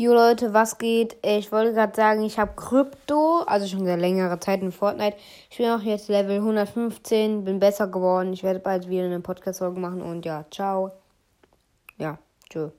Jo Leute, was geht? Ich wollte gerade sagen, ich habe Krypto, also schon seit längerer Zeit in Fortnite. Ich bin auch jetzt Level 115, bin besser geworden. Ich werde bald wieder eine Podcast-Folge machen und ja, ciao. Ja, tschö.